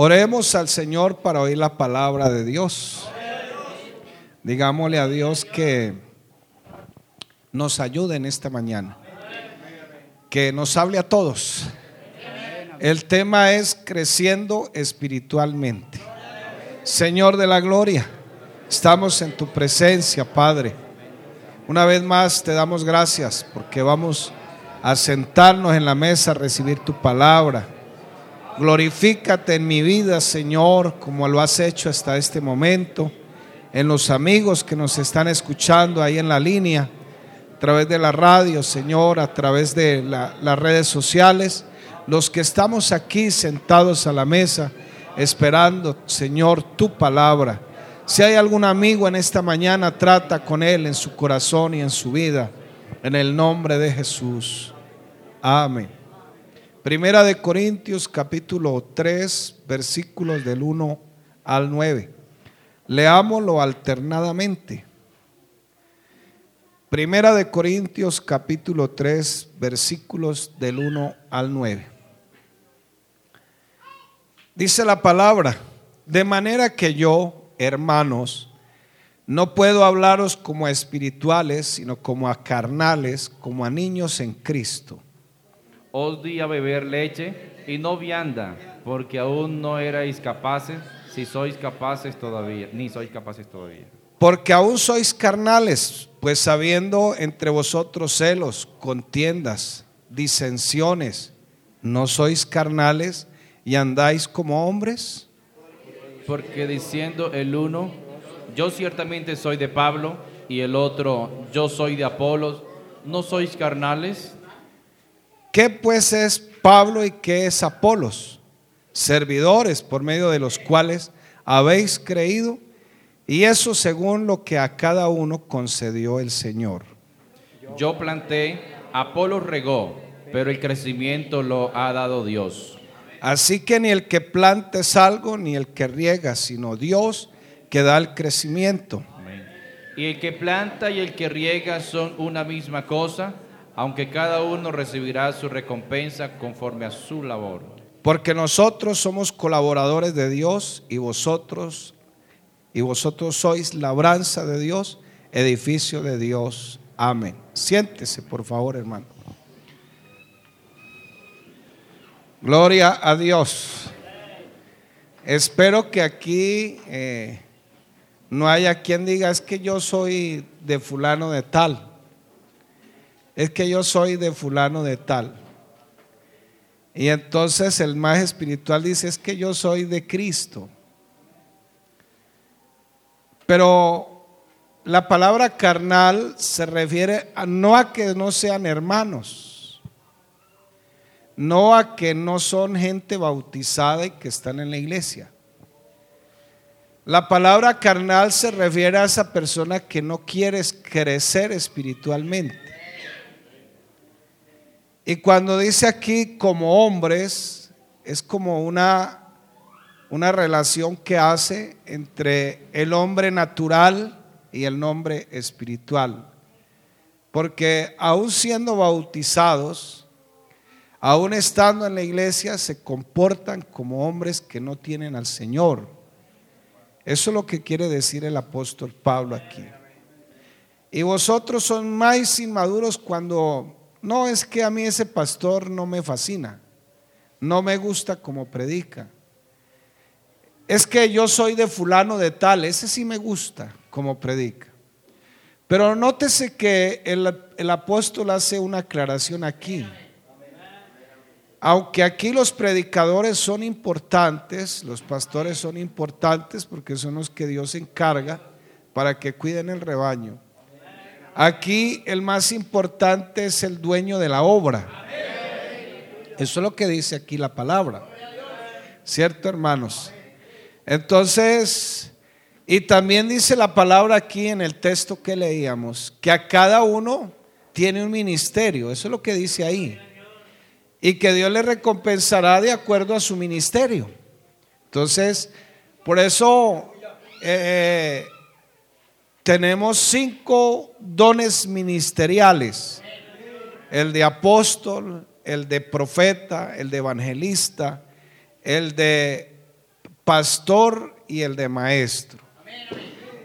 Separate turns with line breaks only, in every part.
Oremos al Señor para oír la palabra de Dios. Digámosle a Dios que nos ayude en esta mañana. Que nos hable a todos. El tema es creciendo espiritualmente. Señor de la gloria, estamos en tu presencia, Padre. Una vez más te damos gracias porque vamos a sentarnos en la mesa a recibir tu palabra. Glorifícate en mi vida, Señor, como lo has hecho hasta este momento, en los amigos que nos están escuchando ahí en la línea, a través de la radio, Señor, a través de las redes sociales, los que estamos aquí sentados a la mesa, esperando, Señor, tu palabra. Si hay algún amigo en esta mañana, trata con él en su corazón y en su vida, en el nombre de Jesús. Amén. Primera de Corintios capítulo 3 versículos del 1 al 9. Leámoslo alternadamente. Primera de Corintios capítulo 3 versículos del 1 al 9. Dice la palabra, de manera que yo, hermanos, no puedo hablaros como a espirituales, sino como a carnales, como a niños en Cristo
os di a beber leche y no vianda, porque aún no erais capaces, si sois capaces todavía, ni sois capaces todavía.
Porque aún sois carnales, pues habiendo entre vosotros celos, contiendas, disensiones, ¿no sois carnales y andáis como hombres?
Porque diciendo el uno, yo ciertamente soy de Pablo, y el otro, yo soy de Apolos, ¿no sois carnales?
¿Qué pues es Pablo y qué es Apolos? Servidores por medio de los cuales habéis creído y eso según lo que a cada uno concedió el Señor.
Yo planté, Apolos regó, pero el crecimiento lo ha dado Dios.
Así que ni el que planta es algo, ni el que riega, sino Dios que da el crecimiento.
Y el que planta y el que riega son una misma cosa aunque cada uno recibirá su recompensa conforme a su labor.
Porque nosotros somos colaboradores de Dios y vosotros y vosotros sois labranza de Dios, edificio de Dios. Amén. Siéntese, por favor, hermano. Gloria a Dios. Espero que aquí eh, no haya quien diga es que yo soy de fulano de tal es que yo soy de fulano de tal. Y entonces el más espiritual dice, es que yo soy de Cristo. Pero la palabra carnal se refiere a, no a que no sean hermanos, no a que no son gente bautizada y que están en la iglesia. La palabra carnal se refiere a esa persona que no quiere crecer espiritualmente. Y cuando dice aquí como hombres, es como una, una relación que hace entre el hombre natural y el hombre espiritual. Porque aún siendo bautizados, aún estando en la iglesia, se comportan como hombres que no tienen al Señor. Eso es lo que quiere decir el apóstol Pablo aquí. Y vosotros son más inmaduros cuando no es que a mí ese pastor no me fascina, no me gusta como predica. Es que yo soy de fulano de tal, ese sí me gusta como predica. Pero nótese que el, el apóstol hace una aclaración aquí. Aunque aquí los predicadores son importantes, los pastores son importantes porque son los que Dios encarga para que cuiden el rebaño. Aquí el más importante es el dueño de la obra. Eso es lo que dice aquí la palabra. ¿Cierto, hermanos? Entonces, y también dice la palabra aquí en el texto que leíamos, que a cada uno tiene un ministerio. Eso es lo que dice ahí. Y que Dios le recompensará de acuerdo a su ministerio. Entonces, por eso eh, tenemos cinco dones ministeriales. El de apóstol, el de profeta, el de evangelista, el de pastor y el de maestro.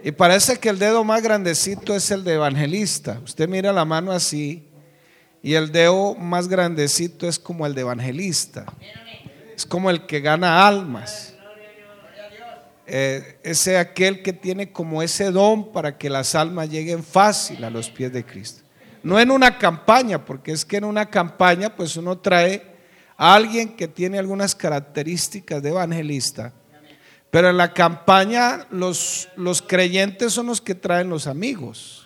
Y parece que el dedo más grandecito es el de evangelista. Usted mira la mano así y el dedo más grandecito es como el de evangelista. Es como el que gana almas. Eh, ese aquel que tiene como ese don para que las almas lleguen fácil a los pies de Cristo. No en una campaña, porque es que en una campaña pues uno trae a alguien que tiene algunas características de evangelista pero en la campaña los, los creyentes son los que traen los amigos,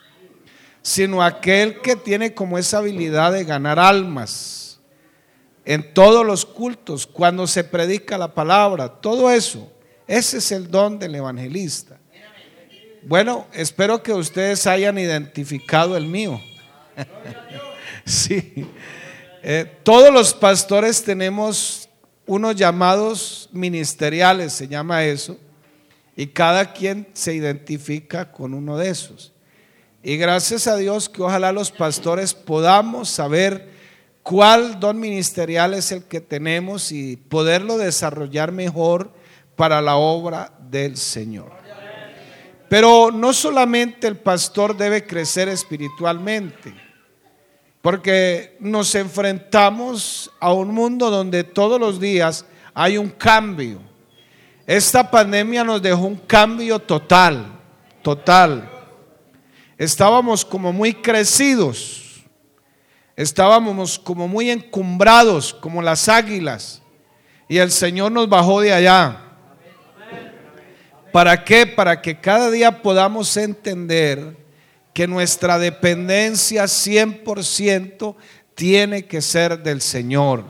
sino aquel que tiene como esa habilidad de ganar almas en todos los cultos, cuando se predica la palabra, todo eso. Ese es el don del evangelista. Bueno, espero que ustedes hayan identificado el mío. sí. Eh, todos los pastores tenemos unos llamados ministeriales, se llama eso, y cada quien se identifica con uno de esos. Y gracias a Dios que ojalá los pastores podamos saber cuál don ministerial es el que tenemos y poderlo desarrollar mejor para la obra del Señor. Pero no solamente el pastor debe crecer espiritualmente, porque nos enfrentamos a un mundo donde todos los días hay un cambio. Esta pandemia nos dejó un cambio total, total. Estábamos como muy crecidos, estábamos como muy encumbrados, como las águilas, y el Señor nos bajó de allá. ¿Para qué? Para que cada día podamos entender que nuestra dependencia 100% tiene que ser del Señor.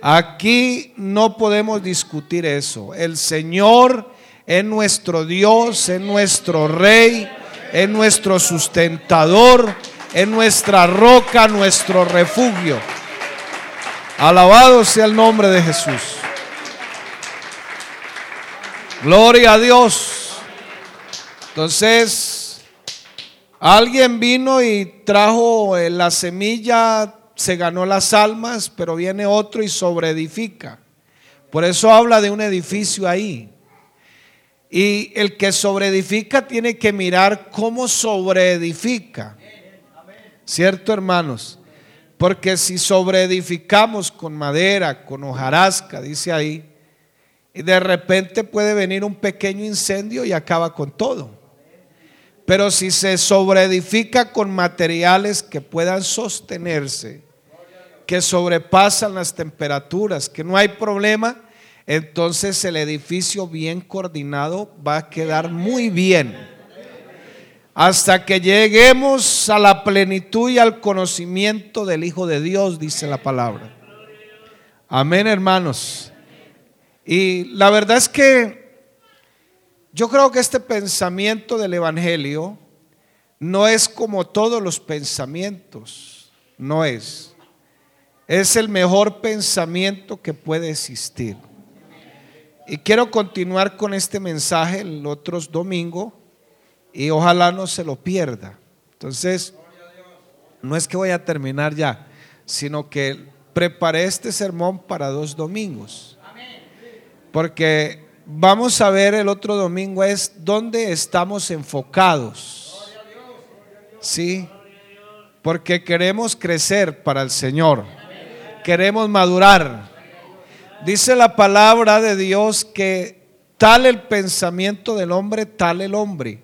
Aquí no podemos discutir eso. El Señor es nuestro Dios, es nuestro Rey, es nuestro sustentador, es nuestra roca, nuestro refugio. Alabado sea el nombre de Jesús. Gloria a Dios. Entonces, Alguien vino y trajo eh, la semilla, se ganó las almas, pero viene otro y sobreedifica. Por eso habla de un edificio ahí. Y el que sobreedifica tiene que mirar cómo sobreedifica. ¿Cierto, hermanos? Porque si sobreedificamos con madera, con hojarasca, dice ahí, y de repente puede venir un pequeño incendio y acaba con todo. Pero si se sobreedifica con materiales que puedan sostenerse, que sobrepasan las temperaturas, que no hay problema, entonces el edificio bien coordinado va a quedar muy bien. Hasta que lleguemos a la plenitud y al conocimiento del Hijo de Dios, dice la palabra. Amén, hermanos. Y la verdad es que yo creo que este pensamiento del Evangelio no es como todos los pensamientos, no es. Es el mejor pensamiento que puede existir. Y quiero continuar con este mensaje el otro domingo y ojalá no se lo pierda. Entonces, no es que voy a terminar ya, sino que preparé este sermón para dos domingos. Porque vamos a ver el otro domingo es dónde estamos enfocados. Sí, porque queremos crecer para el Señor. Queremos madurar. Dice la palabra de Dios que tal el pensamiento del hombre, tal el hombre.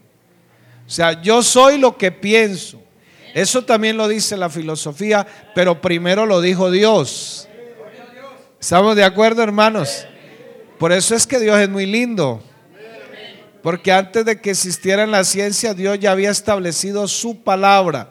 O sea, yo soy lo que pienso. Eso también lo dice la filosofía, pero primero lo dijo Dios. ¿Estamos de acuerdo, hermanos? Por eso es que Dios es muy lindo. Porque antes de que existiera la ciencia, Dios ya había establecido su palabra.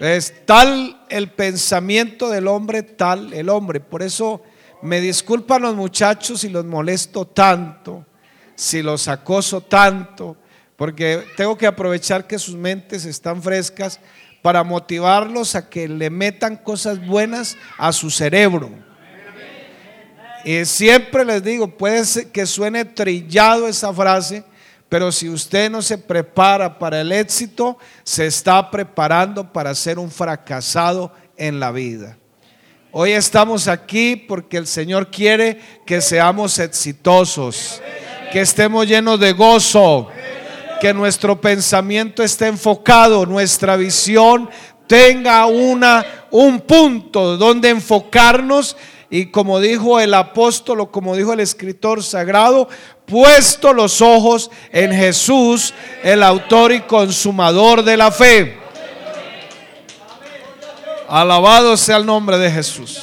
Es tal el pensamiento del hombre, tal el hombre. Por eso me disculpan los muchachos si los molesto tanto, si los acoso tanto, porque tengo que aprovechar que sus mentes están frescas para motivarlos a que le metan cosas buenas a su cerebro. Y siempre les digo, puede que suene trillado esa frase, pero si usted no se prepara para el éxito, se está preparando para ser un fracasado en la vida. Hoy estamos aquí porque el Señor quiere que seamos exitosos, que estemos llenos de gozo, que nuestro pensamiento esté enfocado, nuestra visión tenga una, un punto donde enfocarnos y como dijo el apóstol como dijo el escritor sagrado, puesto los ojos en Jesús, el autor y consumador de la fe. Alabado sea el nombre de Jesús.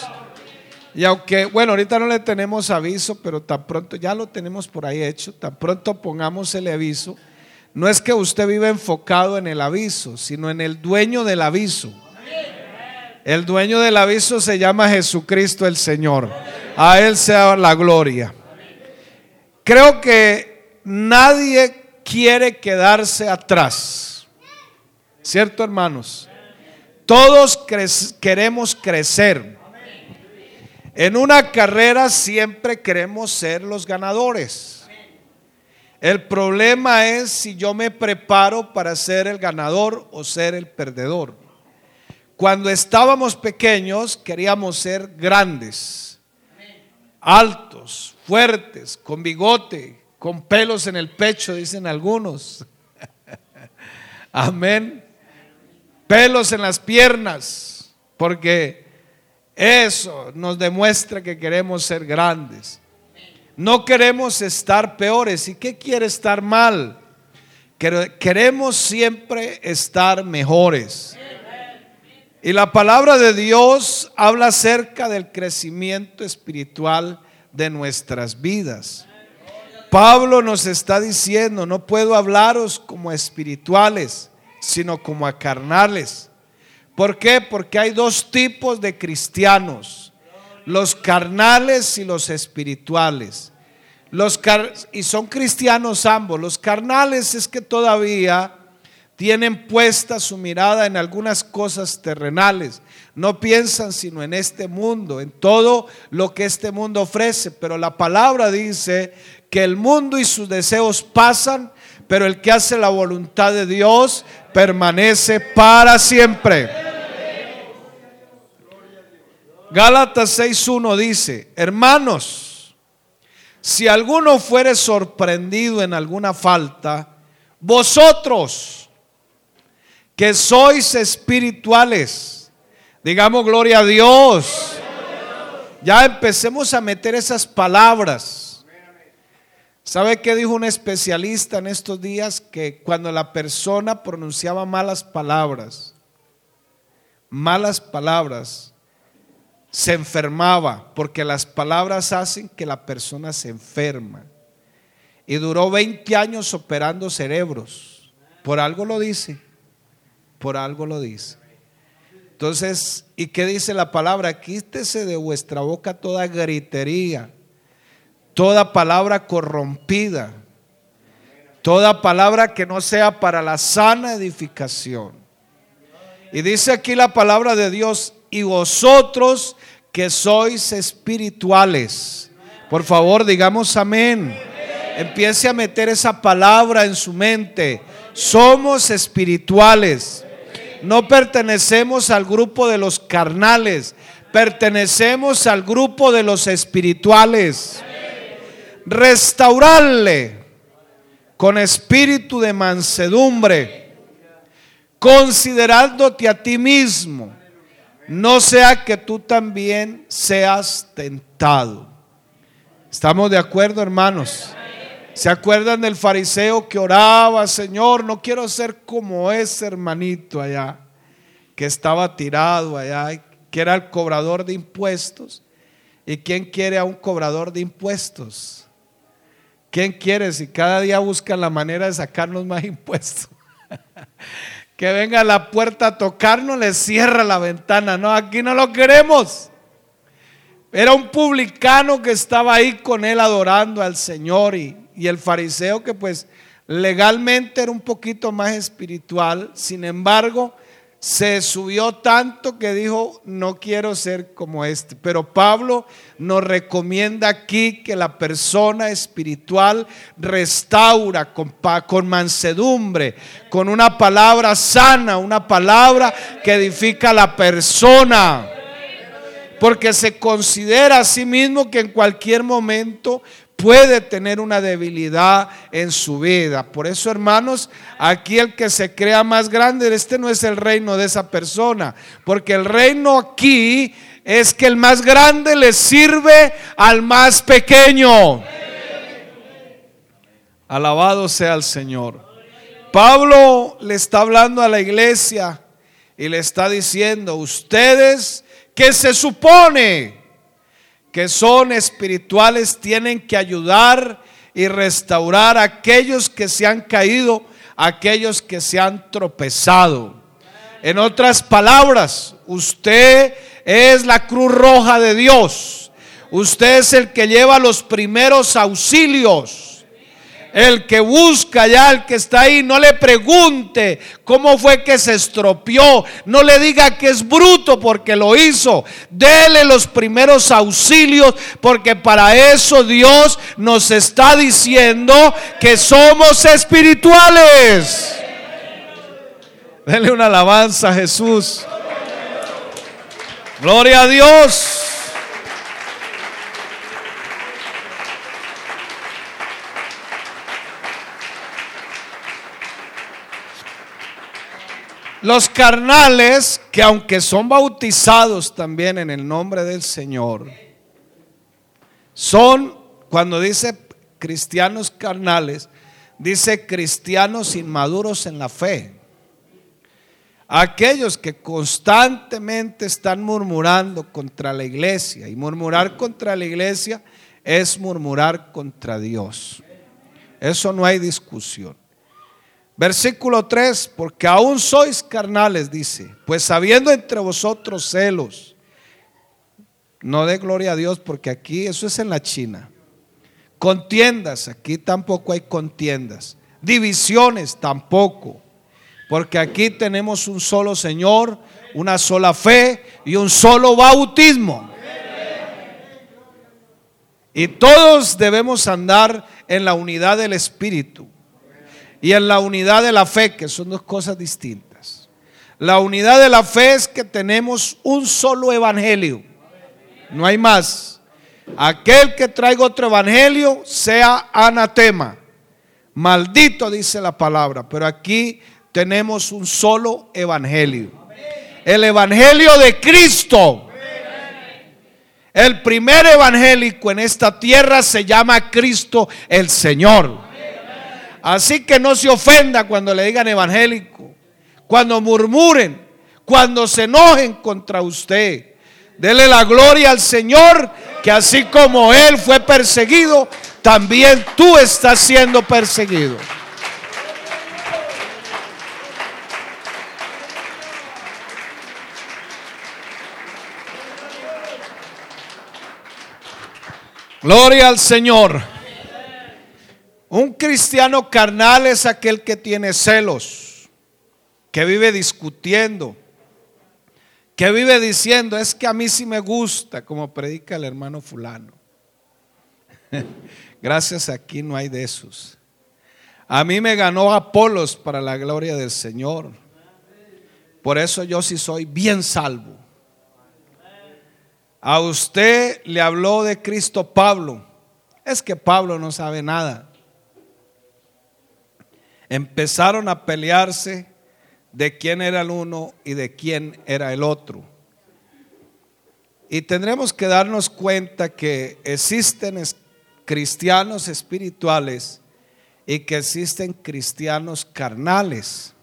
Y aunque, bueno, ahorita no le tenemos aviso, pero tan pronto, ya lo tenemos por ahí hecho, tan pronto pongamos el aviso no es que usted vive enfocado en el aviso, sino en el dueño del aviso. El dueño del aviso se llama Jesucristo el Señor. A Él sea la gloria. Creo que nadie quiere quedarse atrás. ¿Cierto, hermanos? Todos queremos crecer. En una carrera siempre queremos ser los ganadores. El problema es si yo me preparo para ser el ganador o ser el perdedor. Cuando estábamos pequeños queríamos ser grandes, altos, fuertes, con bigote, con pelos en el pecho, dicen algunos. Amén. Pelos en las piernas, porque eso nos demuestra que queremos ser grandes. No queremos estar peores. ¿Y qué quiere estar mal? Queremos siempre estar mejores. Y la palabra de Dios habla acerca del crecimiento espiritual de nuestras vidas. Pablo nos está diciendo, no puedo hablaros como espirituales, sino como a carnales. ¿Por qué? Porque hay dos tipos de cristianos los carnales y los espirituales. Los y son cristianos ambos. Los carnales es que todavía tienen puesta su mirada en algunas cosas terrenales. No piensan sino en este mundo, en todo lo que este mundo ofrece. Pero la palabra dice que el mundo y sus deseos pasan, pero el que hace la voluntad de Dios permanece para siempre. Gálatas 6.1 dice, hermanos, si alguno fuere sorprendido en alguna falta, vosotros que sois espirituales, digamos gloria a Dios, ya empecemos a meter esas palabras. ¿Sabe qué dijo un especialista en estos días? Que cuando la persona pronunciaba malas palabras, malas palabras, se enfermaba, porque las palabras hacen que la persona se enferma. Y duró 20 años operando cerebros. Por algo lo dice, por algo lo dice. Entonces, ¿y qué dice la palabra? Quítese de vuestra boca toda gritería, toda palabra corrompida, toda palabra que no sea para la sana edificación. Y dice aquí la palabra de Dios, y vosotros que sois espirituales. Por favor, digamos amén. Empiece a meter esa palabra en su mente. Somos espirituales. No pertenecemos al grupo de los carnales. Pertenecemos al grupo de los espirituales. Restaurarle con espíritu de mansedumbre, considerándote a ti mismo no sea que tú también seas tentado. ¿Estamos de acuerdo, hermanos? ¿Se acuerdan del fariseo que oraba, Señor, no quiero ser como ese hermanito allá, que estaba tirado allá, que era el cobrador de impuestos? ¿Y quién quiere a un cobrador de impuestos? ¿Quién quiere si cada día buscan la manera de sacarnos más impuestos? que venga a la puerta a tocarnos, le cierra la ventana. No, aquí no lo queremos. Era un publicano que estaba ahí con él adorando al Señor y, y el fariseo que pues legalmente era un poquito más espiritual, sin embargo, se subió tanto que dijo, no quiero ser como este. Pero Pablo nos recomienda aquí que la persona espiritual restaura con, con mansedumbre, con una palabra sana, una palabra que edifica a la persona. porque se considera a sí mismo que en cualquier momento puede tener una debilidad en su vida. Por eso, hermanos, aquí el que se crea más grande, este no es el reino de esa persona, porque el reino aquí es que el más grande le sirve al más pequeño. Alabado sea el Señor. Pablo le está hablando a la iglesia y le está diciendo, ustedes que se supone que son espirituales tienen que ayudar y restaurar a aquellos que se han caído, a aquellos que se han tropezado. En otras palabras, usted es la cruz roja de Dios. Usted es el que lleva los primeros auxilios. El que busca ya, el que está ahí, no le pregunte cómo fue que se estropeó. No le diga que es bruto porque lo hizo. Dele los primeros auxilios porque para eso Dios nos está diciendo que somos espirituales. Dele una alabanza a Jesús. Gloria a Dios. Los carnales, que aunque son bautizados también en el nombre del Señor, son, cuando dice cristianos carnales, dice cristianos inmaduros en la fe. Aquellos que constantemente están murmurando contra la iglesia, y murmurar contra la iglesia es murmurar contra Dios. Eso no hay discusión. Versículo 3, porque aún sois carnales, dice, pues habiendo entre vosotros celos, no dé gloria a Dios, porque aquí eso es en la China. Contiendas, aquí tampoco hay contiendas. Divisiones, tampoco. Porque aquí tenemos un solo Señor, una sola fe y un solo bautismo. Y todos debemos andar en la unidad del Espíritu y en la unidad de la fe, que son dos cosas distintas. La unidad de la fe es que tenemos un solo evangelio, no hay más. Aquel que traiga otro evangelio sea anatema. Maldito dice la palabra, pero aquí tenemos un solo evangelio. El evangelio de Cristo. El primer evangélico en esta tierra se llama Cristo el Señor. Así que no se ofenda cuando le digan evangélico, cuando murmuren, cuando se enojen contra usted. Dele la gloria al Señor, que así como Él fue perseguido, también tú estás siendo perseguido. Gloria al Señor. Un cristiano carnal es aquel que tiene celos, que vive discutiendo, que vive diciendo, es que a mí sí me gusta, como predica el hermano fulano. Gracias, aquí no hay de esos. A mí me ganó Apolos para la gloria del Señor. Por eso yo sí soy bien salvo. A usted le habló de Cristo Pablo. Es que Pablo no sabe nada empezaron a pelearse de quién era el uno y de quién era el otro. Y tendremos que darnos cuenta que existen cristianos espirituales y que existen cristianos carnales.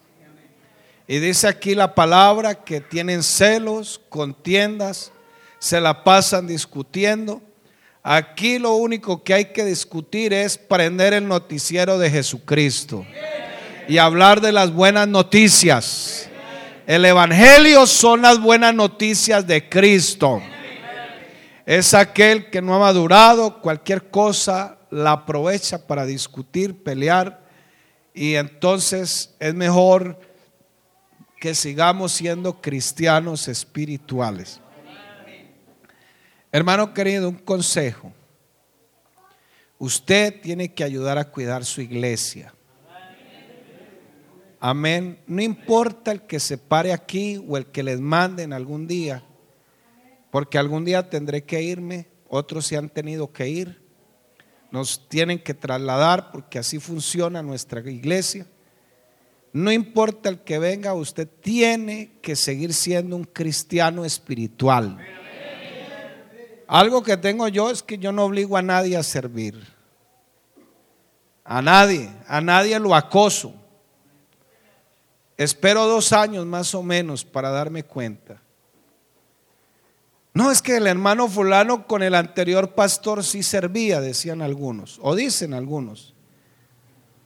Y dice aquí la palabra que tienen celos, contiendas, se la pasan discutiendo. Aquí lo único que hay que discutir es prender el noticiero de Jesucristo y hablar de las buenas noticias. El Evangelio son las buenas noticias de Cristo. Es aquel que no ha madurado, cualquier cosa la aprovecha para discutir, pelear. Y entonces es mejor que sigamos siendo cristianos espirituales. Hermano querido, un consejo. Usted tiene que ayudar a cuidar su iglesia. Amén. No importa el que se pare aquí o el que les manden algún día. porque algún día tendré que irme, otros se han tenido que ir, nos tienen que trasladar porque así funciona nuestra iglesia. No importa el que venga, usted tiene que seguir siendo un cristiano espiritual. Algo que tengo yo es que yo no obligo a nadie a servir. A nadie, a nadie lo acoso. Espero dos años más o menos para darme cuenta. No, es que el hermano fulano con el anterior pastor sí servía, decían algunos, o dicen algunos.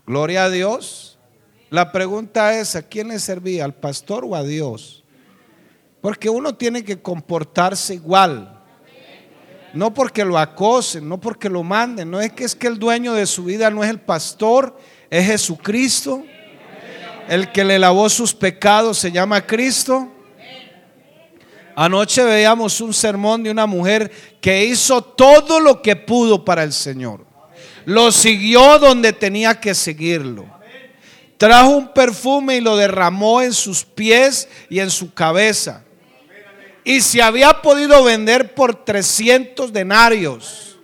Gloria a Dios. La pregunta es, ¿a quién le servía? ¿Al pastor o a Dios? Porque uno tiene que comportarse igual. No porque lo acosen, no porque lo manden. No es que es que el dueño de su vida no es el pastor, es Jesucristo. El que le lavó sus pecados se llama Cristo. Anoche veíamos un sermón de una mujer que hizo todo lo que pudo para el Señor. Lo siguió donde tenía que seguirlo trajo un perfume y lo derramó en sus pies y en su cabeza. Y se había podido vender por 300 denarios.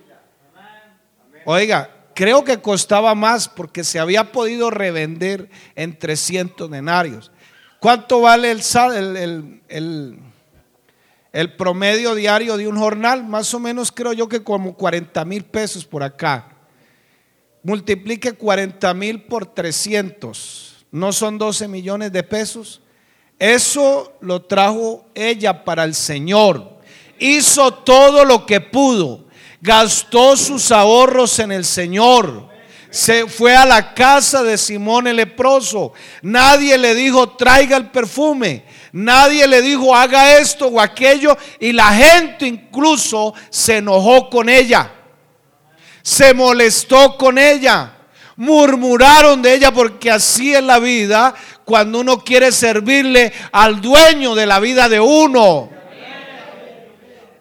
Oiga, creo que costaba más porque se había podido revender en 300 denarios. ¿Cuánto vale el, el, el, promedio diario de un jornal? Más o menos creo yo que como 40 mil pesos por acá multiplique 40 mil por 300, no son 12 millones de pesos. Eso lo trajo ella para el Señor. Hizo todo lo que pudo. Gastó sus ahorros en el Señor. Se fue a la casa de Simón el leproso. Nadie le dijo, traiga el perfume. Nadie le dijo, haga esto o aquello. Y la gente incluso se enojó con ella se molestó con ella. Murmuraron de ella porque así es la vida cuando uno quiere servirle al dueño de la vida de uno.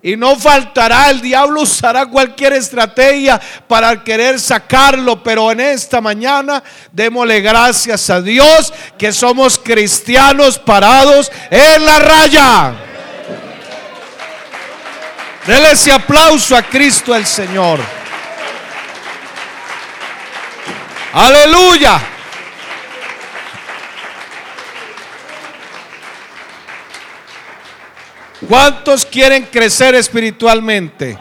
Y no faltará, el diablo usará cualquier estrategia para querer sacarlo, pero en esta mañana démosle gracias a Dios que somos cristianos parados en la raya. Dele ese aplauso a Cristo el Señor. Aleluya. ¿Cuántos quieren crecer espiritualmente?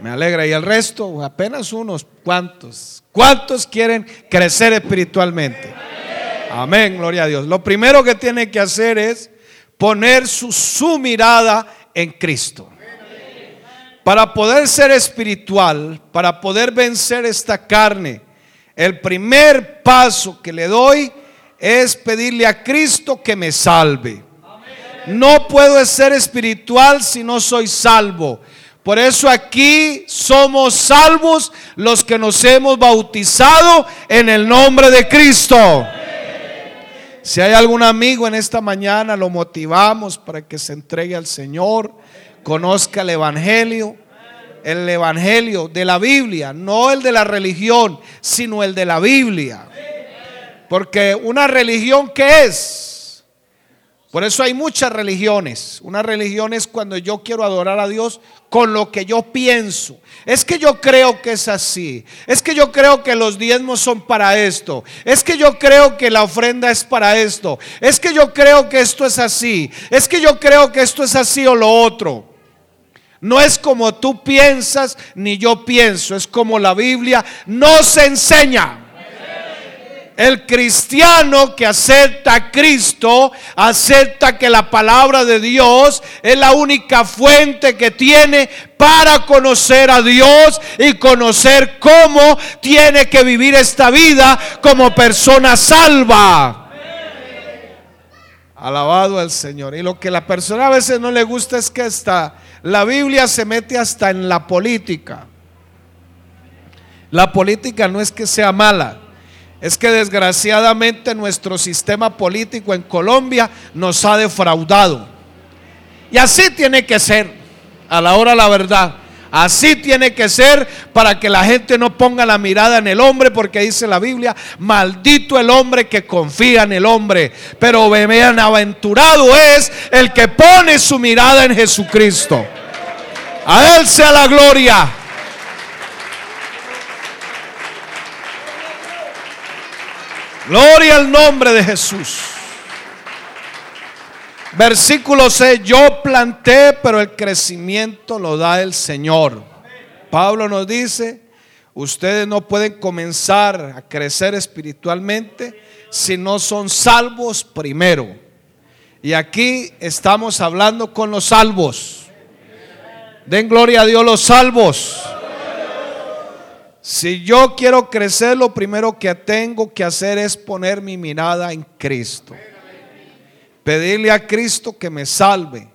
Me alegra. ¿Y el resto? Apenas unos cuantos. ¿Cuántos quieren crecer espiritualmente? Amén, gloria a Dios. Lo primero que tiene que hacer es poner su, su mirada en Cristo. Para poder ser espiritual, para poder vencer esta carne, el primer paso que le doy es pedirle a Cristo que me salve. No puedo ser espiritual si no soy salvo. Por eso aquí somos salvos los que nos hemos bautizado en el nombre de Cristo. Si hay algún amigo en esta mañana, lo motivamos para que se entregue al Señor, conozca el Evangelio el Evangelio de la Biblia, no el de la religión, sino el de la Biblia. Porque una religión, ¿qué es? Por eso hay muchas religiones. Una religión es cuando yo quiero adorar a Dios con lo que yo pienso. Es que yo creo que es así. Es que yo creo que los diezmos son para esto. Es que yo creo que la ofrenda es para esto. Es que yo creo que esto es así. Es que yo creo que esto es así o lo otro. No es como tú piensas ni yo pienso, es como la Biblia nos enseña. El cristiano que acepta a Cristo, acepta que la palabra de Dios es la única fuente que tiene para conocer a Dios y conocer cómo tiene que vivir esta vida como persona salva. Alabado al Señor. Y lo que la persona a veces no le gusta es que está la Biblia se mete hasta en la política. La política no es que sea mala, es que desgraciadamente nuestro sistema político en Colombia nos ha defraudado. Y así tiene que ser, a la hora la verdad. Así tiene que ser para que la gente no ponga la mirada en el hombre, porque dice la Biblia, maldito el hombre que confía en el hombre, pero bienaventurado es el que pone su mirada en Jesucristo. A Él sea la gloria. Gloria al nombre de Jesús. Versículo 6, yo planté, pero el crecimiento lo da el Señor. Pablo nos dice, ustedes no pueden comenzar a crecer espiritualmente si no son salvos primero. Y aquí estamos hablando con los salvos. Den gloria a Dios los salvos. Si yo quiero crecer, lo primero que tengo que hacer es poner mi mirada en Cristo. Pedirle a Cristo que me salve.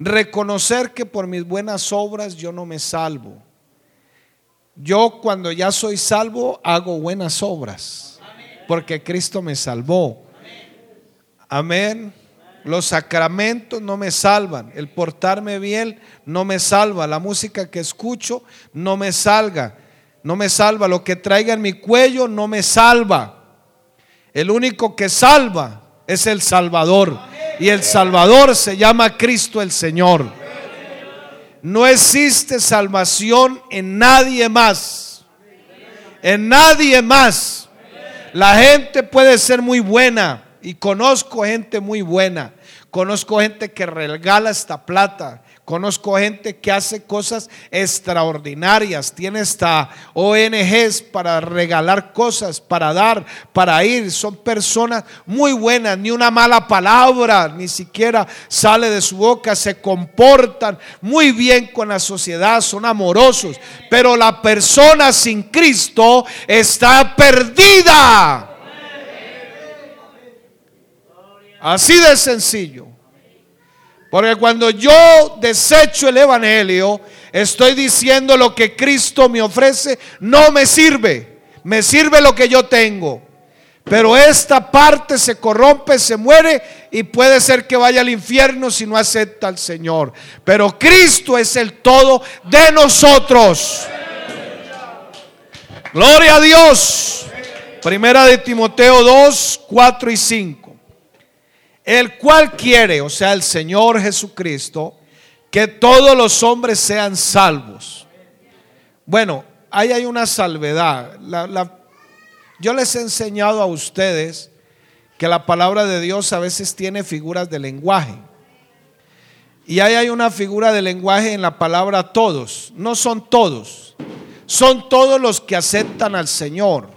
Reconocer que por mis buenas obras yo no me salvo. Yo cuando ya soy salvo hago buenas obras. Porque Cristo me salvó. Amén. Los sacramentos no me salvan. El portarme bien no me salva. La música que escucho no me salga no me salva. Lo que traiga en mi cuello no me salva. El único que salva es el Salvador. Y el Salvador se llama Cristo el Señor. No existe salvación en nadie más. En nadie más. La gente puede ser muy buena. Y conozco gente muy buena. Conozco gente que regala esta plata Conozco gente que hace cosas extraordinarias, tiene hasta ONGs para regalar cosas, para dar, para ir. Son personas muy buenas, ni una mala palabra, ni siquiera sale de su boca, se comportan muy bien con la sociedad, son amorosos. Pero la persona sin Cristo está perdida. Así de sencillo. Porque cuando yo desecho el Evangelio, estoy diciendo lo que Cristo me ofrece, no me sirve. Me sirve lo que yo tengo. Pero esta parte se corrompe, se muere y puede ser que vaya al infierno si no acepta al Señor. Pero Cristo es el todo de nosotros. Gloria a Dios. Primera de Timoteo 2, 4 y 5 el cual quiere, o sea, el Señor Jesucristo, que todos los hombres sean salvos. Bueno, ahí hay una salvedad. yo les he enseñado a ustedes que la palabra de Dios a veces tiene figuras de lenguaje. Y ahí hay una figura de lenguaje en la palabra todos. No son todos. Son todos los que aceptan al Señor.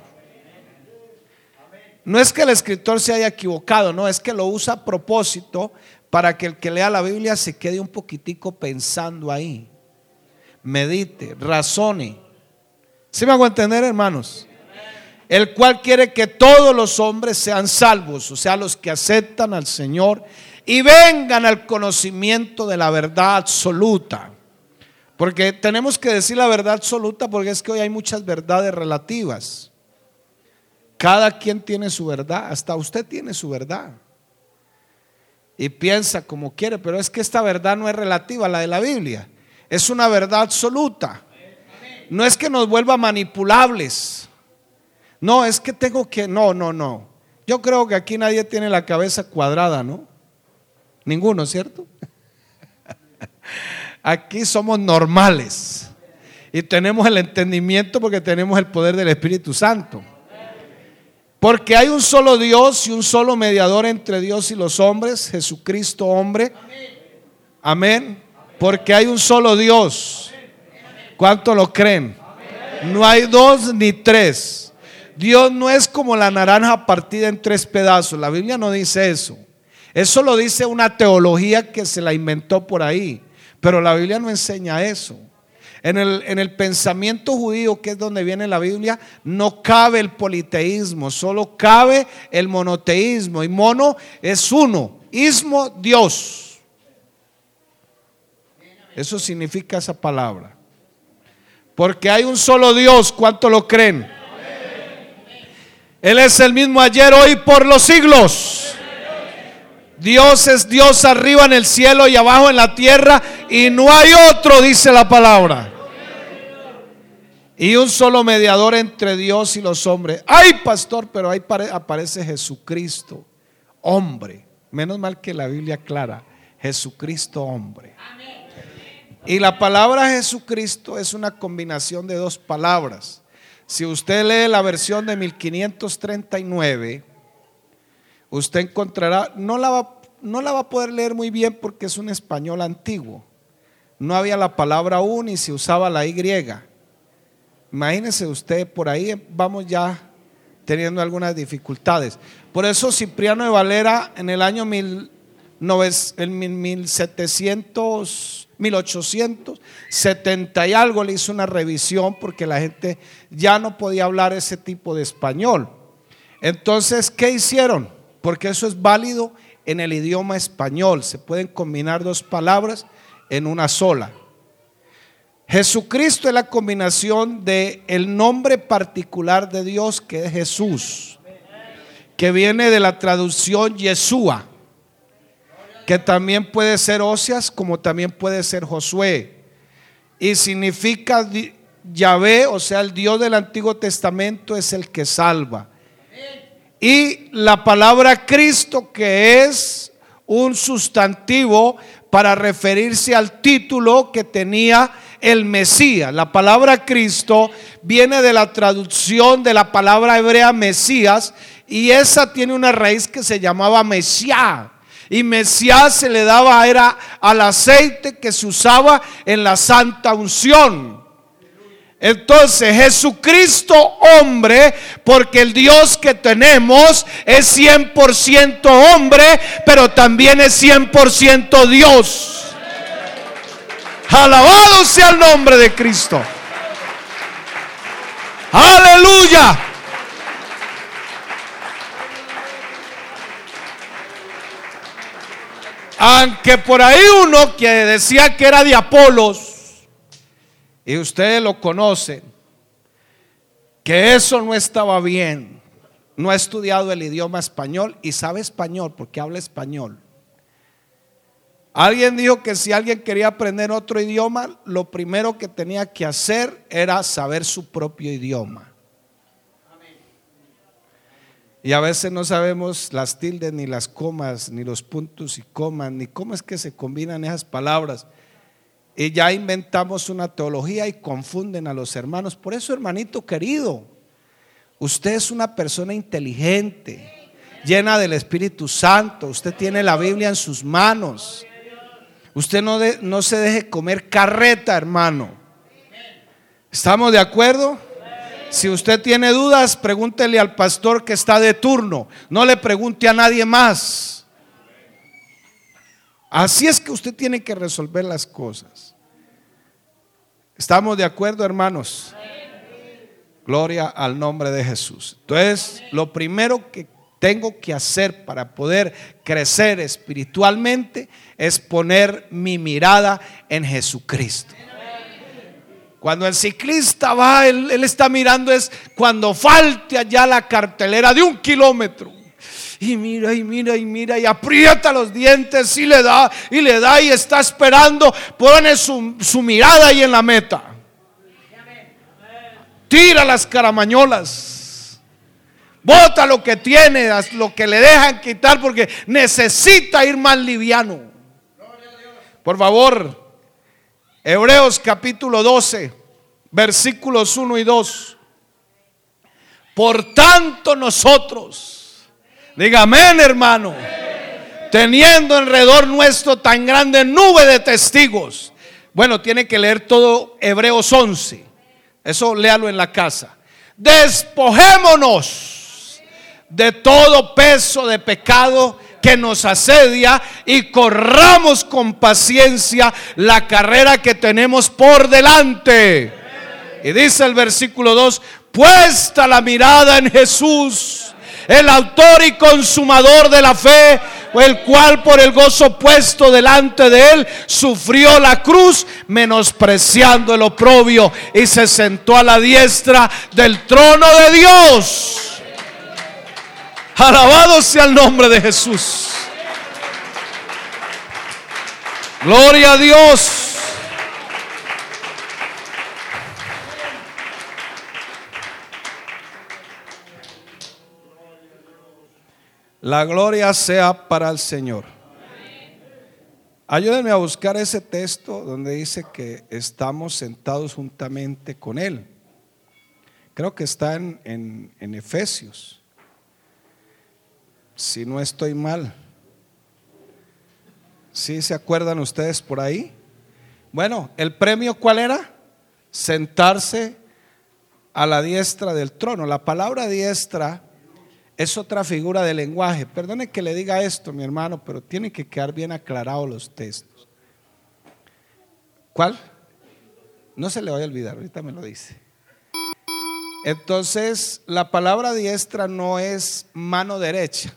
No es que el escritor se haya equivocado, no, es que lo usa a propósito para que el que lea la Biblia se quede un poquitico pensando ahí. Medite, razone. ¿Sí me hago entender, hermanos? El cual quiere que todos los hombres sean salvos, o sea, los que aceptan al Señor y vengan al conocimiento de la verdad absoluta. Porque tenemos que decir la verdad absoluta porque es que hoy hay muchas verdades relativas. Cada quien tiene su verdad, hasta usted tiene su verdad. Y piensa como quiere, pero es que esta verdad no es relativa a la de la Biblia. Es una verdad absoluta. No es que nos vuelva manipulables. No, es que tengo que, no, no, no. Yo creo que aquí nadie tiene la cabeza cuadrada, ¿no? Ninguno, ¿cierto? Aquí somos normales y tenemos el entendimiento porque tenemos el poder del Espíritu Santo. Porque hay un solo Dios y un solo mediador entre Dios y los hombres, Jesucristo hombre. Amén. Porque hay un solo Dios. ¿Cuánto lo creen? No hay dos ni tres. Dios no es como la naranja partida en tres pedazos. La Biblia no dice eso. Eso lo dice una teología que se la inventó por ahí. Pero la Biblia no enseña eso. En el, pensamiento judío, que es donde viene la Biblia, no cabe el politeísmo, solo cabe el monoteísmo. Y mono es uno, ismo Dios. Eso significa esa palabra. Porque hay un solo Dios, ¿cuánto lo creen? Él es el mismo ayer, hoy, por los siglos. Dios es Dios arriba en el cielo y abajo en la tierra y no hay otro, dice la palabra. Y un solo mediador entre Dios y los hombres. Ay, pastor, pero ahí aparece Jesucristo, hombre. Menos mal que la Biblia aclara, Jesucristo hombre. Y la palabra Jesucristo es una combinación de dos palabras. Si usted lee la versión de 1539, usted encontrará, no la, va, no la va a poder leer muy bien porque es un español antiguo. No había la palabra un y se usaba la Y. Imagínese usted, por ahí vamos ya teniendo algunas dificultades. Por eso Cipriano de Valera en el año 1700, 1870 y algo le hizo una revisión porque la gente ya no podía hablar ese tipo de español. Entonces, ¿qué hicieron? Porque eso es válido en el idioma español. Se pueden combinar dos palabras en una sola. Jesucristo es la combinación de el nombre particular de Dios que es Jesús, que viene de la traducción Yeshua, que también puede ser Osias como también puede ser Josué, y significa Yahvé, o sea, el Dios del Antiguo Testamento es el que salva. Y la palabra Cristo que es un sustantivo para referirse al título que tenía el Mesías. La palabra Cristo viene de la traducción de la palabra hebrea Mesías y esa tiene una raíz que se llamaba Mesías. Y Mesías se le daba era al aceite que se usaba en la santa unción. Entonces Jesucristo hombre, porque el Dios que tenemos es 100% hombre, pero también es 100% Dios. Alabado sea el nombre de Cristo. Aleluya. Aunque por ahí uno que decía que era de Apolos, y ustedes lo conocen, que eso no estaba bien, no ha estudiado el idioma español y sabe español porque habla español. Alguien dijo que si alguien quería aprender otro idioma, lo primero que tenía que hacer era saber su propio idioma. Y a veces no sabemos las tildes, ni las comas, ni los puntos y comas, ni cómo es que se combinan esas palabras. Y ya inventamos una teología y confunden a los hermanos. Por eso, hermanito querido, usted es una persona inteligente, llena del Espíritu Santo. Usted tiene la Biblia en sus manos. Usted no, no se deje comer carreta, hermano. ¿Estamos de acuerdo? Si usted tiene dudas, pregúntele al pastor que está de turno. No le pregunte a nadie más. Así es que usted tiene que resolver las cosas. ¿Estamos de acuerdo, hermanos? Gloria al nombre de Jesús. Entonces, lo primero que tengo que hacer para poder crecer espiritualmente es poner mi mirada en Jesucristo. Cuando el ciclista va, él, está mirando es cuando falte allá la cartelera de un kilómetro. Y mira, y mira, y mira, y aprieta los dientes y le da, y le da, y está esperando, pone su, su mirada ahí en la meta. Tira las caramañolas Bota lo que tiene, lo que le dejan quitar porque necesita ir más liviano. Por favor, Hebreos capítulo 12, versículos 1 y 2. Por tanto nosotros, dígame hermano, teniendo alrededor nuestro tan grande nube de testigos. Bueno, tiene que leer todo Hebreos 11. Eso léalo en la casa. Despojémonos de todo peso de pecado que nos asedia y corramos con paciencia la carrera que tenemos por delante. Y dice el versículo 2, puesta la mirada en Jesús, el autor y consumador de la fe, el cual por el gozo puesto delante de él sufrió la cruz, menospreciando el oprobio y se sentó a la diestra del trono de Dios. Alabado sea el nombre de Jesús. Gloria a Dios. La gloria sea para el Señor. Ayúdenme a buscar ese texto donde dice que estamos sentados juntamente con Él. Creo que está en, en, en Efesios. Si no estoy mal. ¿Sí se acuerdan ustedes por ahí? Bueno, ¿el premio cuál era? Sentarse a la diestra del trono. La palabra diestra es otra figura de lenguaje. Perdone que le diga esto, mi hermano, pero tiene que quedar bien aclarados los textos. ¿Cuál? No se le vaya a olvidar, ahorita me lo dice. Entonces, la palabra diestra no es mano derecha.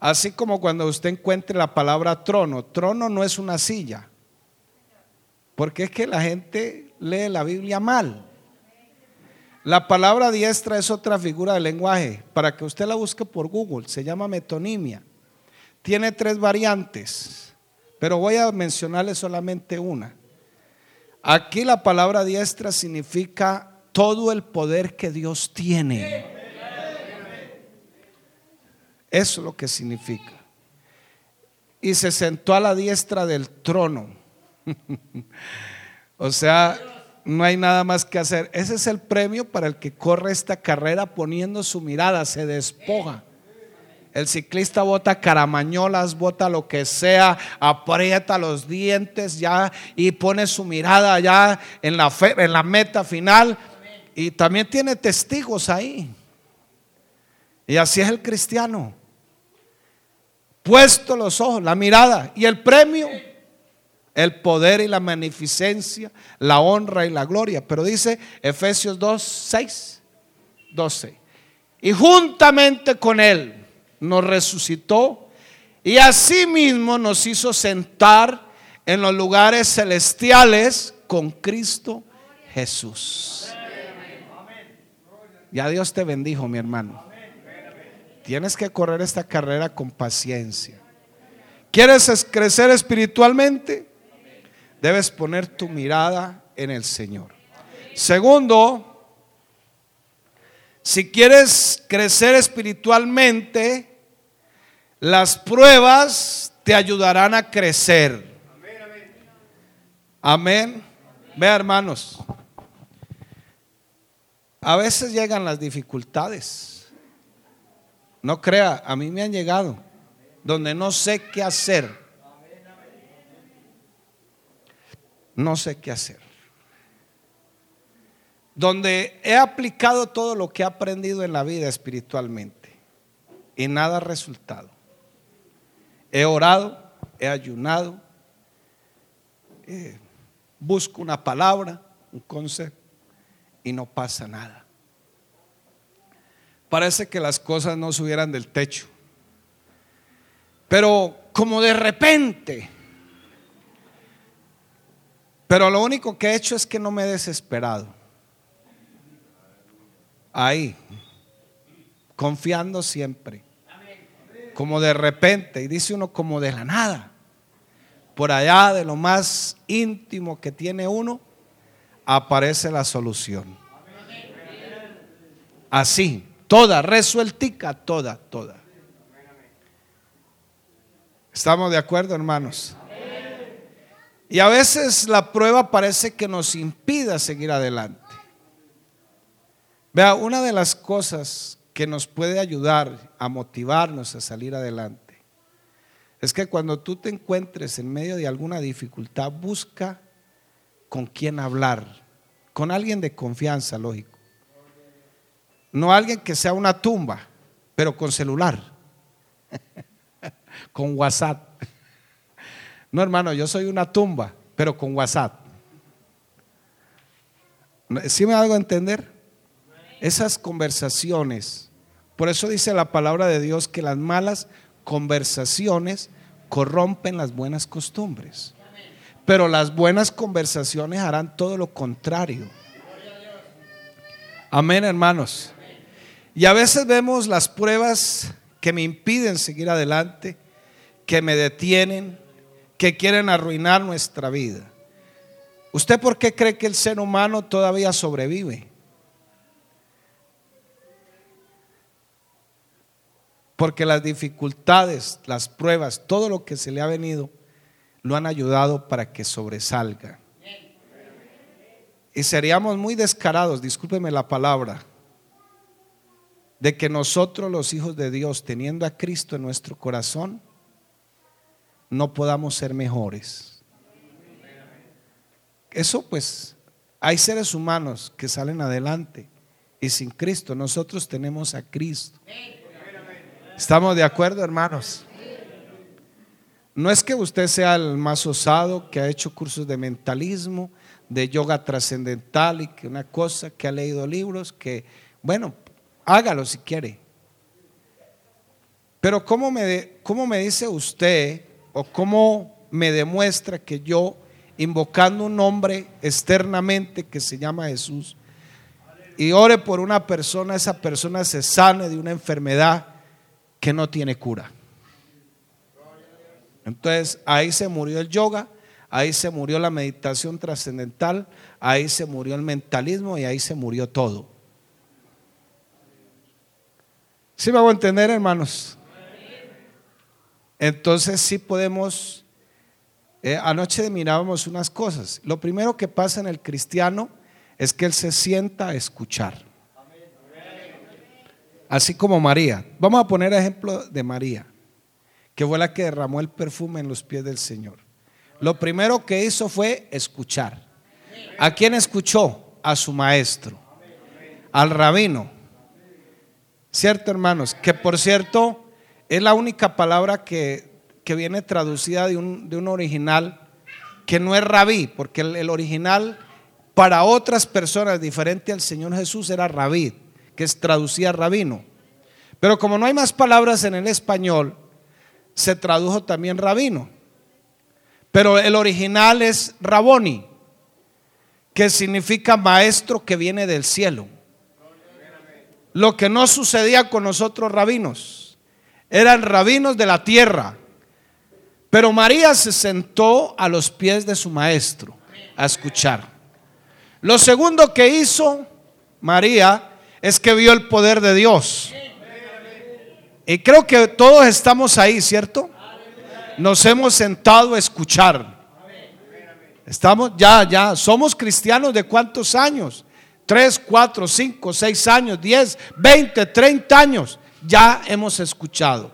Así como cuando usted encuentre la palabra trono, trono no es una silla, porque es que la gente lee la Biblia mal. La palabra diestra es otra figura del lenguaje, para que usted la busque por Google, se llama metonimia. Tiene tres variantes, pero voy a mencionarle solamente una. Aquí la palabra diestra significa todo el poder que Dios tiene. Eso es lo que significa. Y se sentó a la diestra del trono. o sea, no hay nada más que hacer. Ese es el premio para el que corre esta carrera poniendo su mirada, se despoja. El ciclista bota caramañolas, bota lo que sea, aprieta los dientes ya y pone su mirada ya en la, en la meta final. Y también tiene testigos ahí. Y así es el cristiano puesto los ojos, la mirada y el premio, el poder y la magnificencia, la honra y la gloria. Pero dice Efesios 2, 6, 12. Y juntamente con él nos resucitó y asimismo nos hizo sentar en los lugares celestiales con Cristo Jesús. Ya Dios te bendijo, mi hermano. Tienes que correr esta carrera con paciencia. ¿Quieres crecer espiritualmente? Debes poner tu mirada en el Señor. Segundo, si quieres crecer espiritualmente, las pruebas te ayudarán a crecer. Amén. Vea, hermanos. A veces llegan las dificultades. No crea, a mí me han llegado donde no sé qué hacer. No sé qué hacer. Donde he aplicado todo lo que he aprendido en la vida espiritualmente y nada ha resultado. He orado, he ayunado, eh, busco una palabra, un consejo y no pasa nada parece que las cosas no subieran del techo. Pero como de repente, pero lo único que he hecho es que no me he desesperado. Ahí, confiando siempre. Como de repente, y dice uno como de la nada. Por allá de lo más íntimo que tiene uno, aparece la solución. Así, Toda, resueltica, toda, toda. ¿Estamos de acuerdo, hermanos? Y a veces la prueba parece que nos impida seguir adelante. Vea, una de las cosas que nos puede ayudar a motivarnos a salir adelante es que cuando tú te encuentres en medio de alguna dificultad, busca con quién hablar, con alguien de confianza, lógico. No alguien que sea una tumba, pero con celular, con WhatsApp. No, hermano, yo soy una tumba, pero con WhatsApp. ¿Sí me hago entender? Esas conversaciones. Por eso dice la palabra de Dios que las malas conversaciones corrompen las buenas costumbres. Pero las buenas conversaciones harán todo lo contrario. Amén, hermanos. Y a veces vemos las pruebas que me impiden seguir adelante, que me detienen, que quieren arruinar nuestra vida. ¿Usted por qué cree que el ser humano todavía sobrevive? Porque las dificultades, las pruebas, todo lo que se le ha venido, lo han ayudado para que sobresalga. Y seríamos muy descarados, discúlpeme la palabra, de que nosotros los hijos de Dios, teniendo a Cristo en nuestro corazón, no podamos ser mejores. Eso pues, hay seres humanos que salen adelante y sin Cristo, nosotros tenemos a Cristo. ¿Estamos de acuerdo, hermanos? No es que usted sea el más osado que ha hecho cursos de mentalismo, de yoga trascendental y que una cosa que ha leído libros, que, bueno, hágalo si quiere. Pero ¿cómo me, cómo me dice usted o cómo me demuestra que yo, invocando un nombre externamente que se llama Jesús, y ore por una persona, esa persona se sane de una enfermedad que no tiene cura? Entonces ahí se murió el yoga, ahí se murió la meditación trascendental, ahí se murió el mentalismo y ahí se murió todo. ¿Sí me hago entender, hermanos? Entonces sí podemos, eh, anoche mirábamos unas cosas. Lo primero que pasa en el cristiano es que él se sienta a escuchar. Así como María. Vamos a poner ejemplo de María, que fue la que derramó el perfume en los pies del Señor. Lo primero que hizo fue escuchar. ¿A quién escuchó? A su maestro, al rabino. ¿Cierto, hermanos? Que por cierto es la única palabra que, viene traducida de un, de un, original que no es rabí, porque el, original para otras personas diferente al Señor Jesús era rabí, que es traducía rabino. Pero como no hay más palabras en el español, se tradujo también rabino. Pero el original es Raboni, que significa maestro que viene del cielo. Lo que no sucedía con nosotros rabinos. Eran rabinos de la tierra. Pero María se sentó a los pies de su maestro a escuchar. Lo segundo que hizo María es que vio el poder de Dios. Y creo que todos estamos ahí, ¿cierto? nos hemos sentado a escuchar. Estamos ya, ya, somos cristianos de cuántos años? Tres, cuatro, cinco, seis años, diez, veinte, treinta años. Ya hemos escuchado.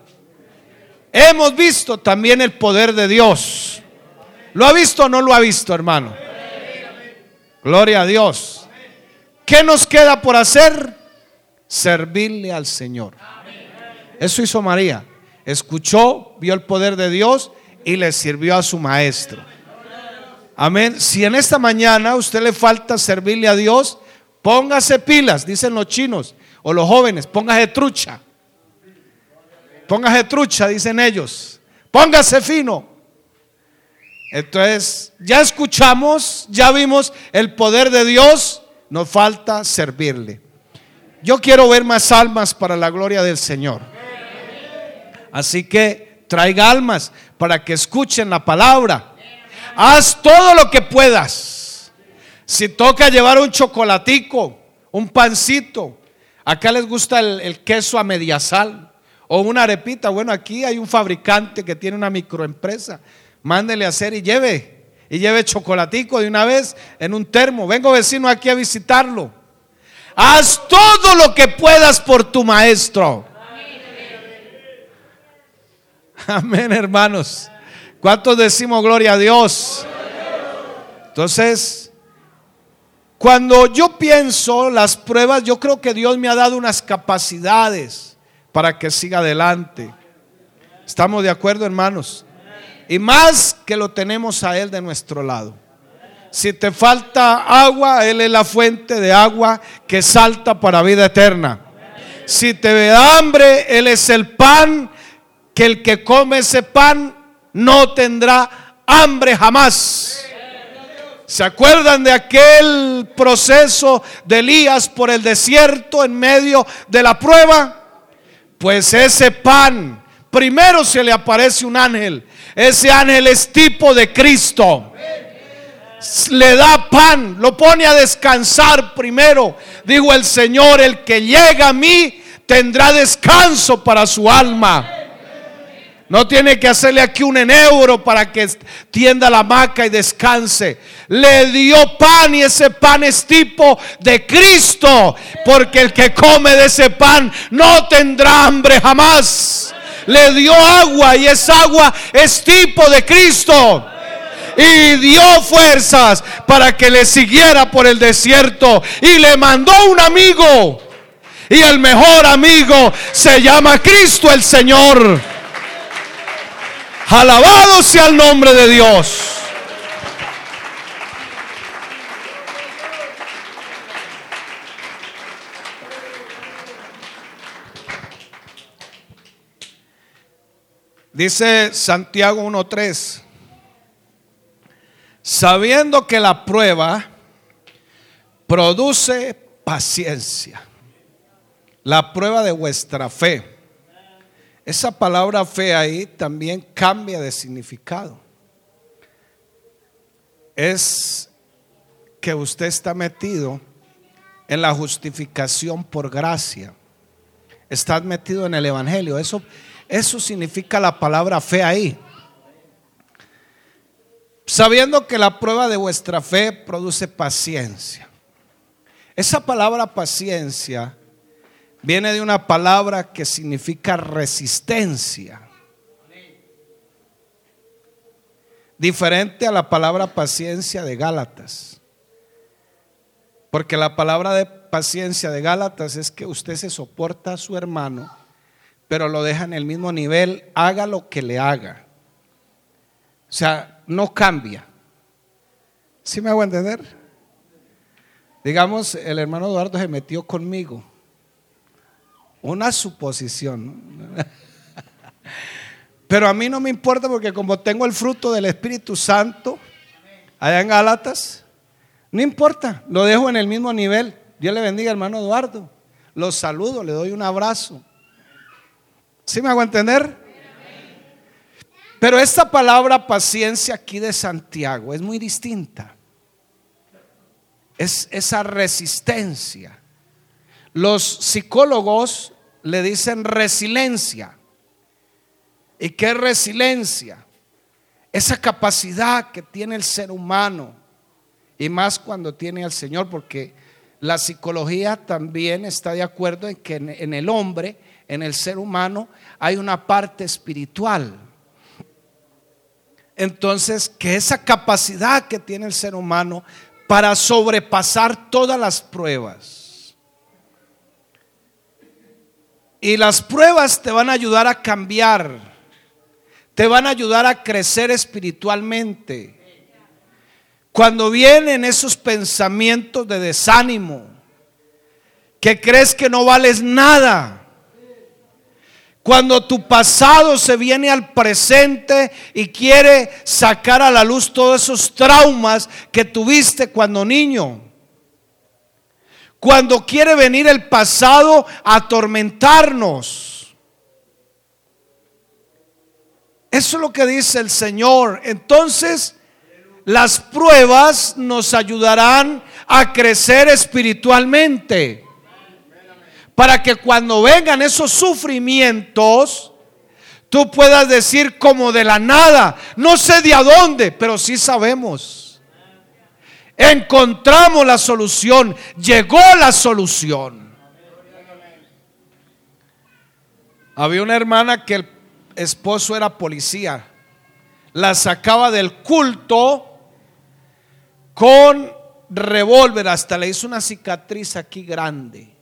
Hemos visto también el poder de Dios. ¿Lo ha visto o no lo ha visto, hermano? Gloria a Dios. ¿Qué nos queda por hacer? Servirle al Señor. Eso hizo María escuchó, vio el poder de Dios y le sirvió a su maestro. Amén. Si en esta mañana usted le falta servirle a Dios, póngase pilas, dicen los chinos o los jóvenes, póngase trucha. Póngase trucha, dicen ellos. Póngase fino. Entonces, ya escuchamos, ya vimos el poder de Dios, nos falta servirle. Yo quiero ver más almas para la gloria del Señor. Así que traiga almas para que escuchen la palabra. Haz todo lo que puedas. Si toca llevar un chocolatico, un pancito, acá les gusta el, queso a media sal o una arepita. Bueno, aquí hay un fabricante que tiene una microempresa. Mándele a hacer y lleve. Y lleve chocolatico de una vez en un termo. Vengo vecino aquí a visitarlo. Haz todo lo que puedas por tu maestro. Amén, hermanos. ¿Cuántos decimos gloria a Dios? Entonces, cuando yo pienso las pruebas, yo creo que Dios me ha dado unas capacidades para que siga adelante. ¿Estamos de acuerdo, hermanos? Y más que lo tenemos a Él de nuestro lado. Si te falta agua, Él es la fuente de agua que salta para vida eterna. Si te da hambre, Él es el pan que el que come ese pan no tendrá hambre jamás. ¿Se acuerdan de aquel proceso de Elías por el desierto en medio de la prueba? Pues ese pan, primero se le aparece un ángel. Ese ángel es tipo de Cristo. Le da pan, lo pone a descansar primero. Dijo el Señor, el que llega a mí tendrá descanso para su alma. No tiene que hacerle aquí un eneuro para que tienda la hamaca y descanse. Le dio pan y ese pan es tipo de Cristo. Porque el que come de ese pan no tendrá hambre jamás. Le dio agua y esa agua es tipo de Cristo. Y dio fuerzas para que le siguiera por el desierto. Y le mandó un amigo. Y el mejor amigo se llama Cristo el Señor. Alabado sea el nombre de Dios. Dice Santiago 1.3, sabiendo que la prueba produce paciencia, la prueba de vuestra fe esa palabra fe ahí también cambia de significado. Es que usted está metido en la justificación por gracia. Está metido en el Evangelio. Eso, eso significa la palabra fe ahí. Sabiendo que la prueba de vuestra fe produce paciencia. Esa palabra paciencia viene de una palabra que significa resistencia. Diferente a la palabra paciencia de Gálatas. Porque la palabra de paciencia de Gálatas es que usted se soporta a su hermano, pero lo deja en el mismo nivel, haga lo que le haga. O sea, no cambia. ¿Sí me hago entender? Digamos, el hermano Eduardo se metió conmigo una suposición. Pero a mí no me importa porque como tengo el fruto del Espíritu Santo allá en Gálatas, no importa, lo dejo en el mismo nivel. Dios le bendiga, hermano Eduardo. Los saludo, le doy un abrazo. ¿Sí me hago entender? Pero esta palabra paciencia aquí de Santiago es muy distinta. Es esa resistencia. Los psicólogos le dicen resiliencia. ¿Y qué es resiliencia? Esa capacidad que tiene el ser humano, y más cuando tiene al Señor, porque la psicología también está de acuerdo en que en el hombre, en el ser humano, hay una parte espiritual. Entonces, que esa capacidad que tiene el ser humano para sobrepasar todas las pruebas, Y las pruebas te van a ayudar a cambiar, te van a ayudar a crecer espiritualmente. Cuando vienen esos pensamientos de desánimo, que crees que no vales nada, cuando tu pasado se viene al presente y quiere sacar a la luz todos esos traumas que tuviste cuando niño. Cuando quiere venir el pasado a atormentarnos. Eso es lo que dice el Señor. Entonces, las pruebas nos ayudarán a crecer espiritualmente. Para que cuando vengan esos sufrimientos, tú puedas decir como de la nada, no sé de a dónde, pero sí sabemos Encontramos la solución. Llegó la solución. Había una hermana que el esposo era policía. La sacaba del culto con revólver. Hasta le hizo una cicatriz aquí grande.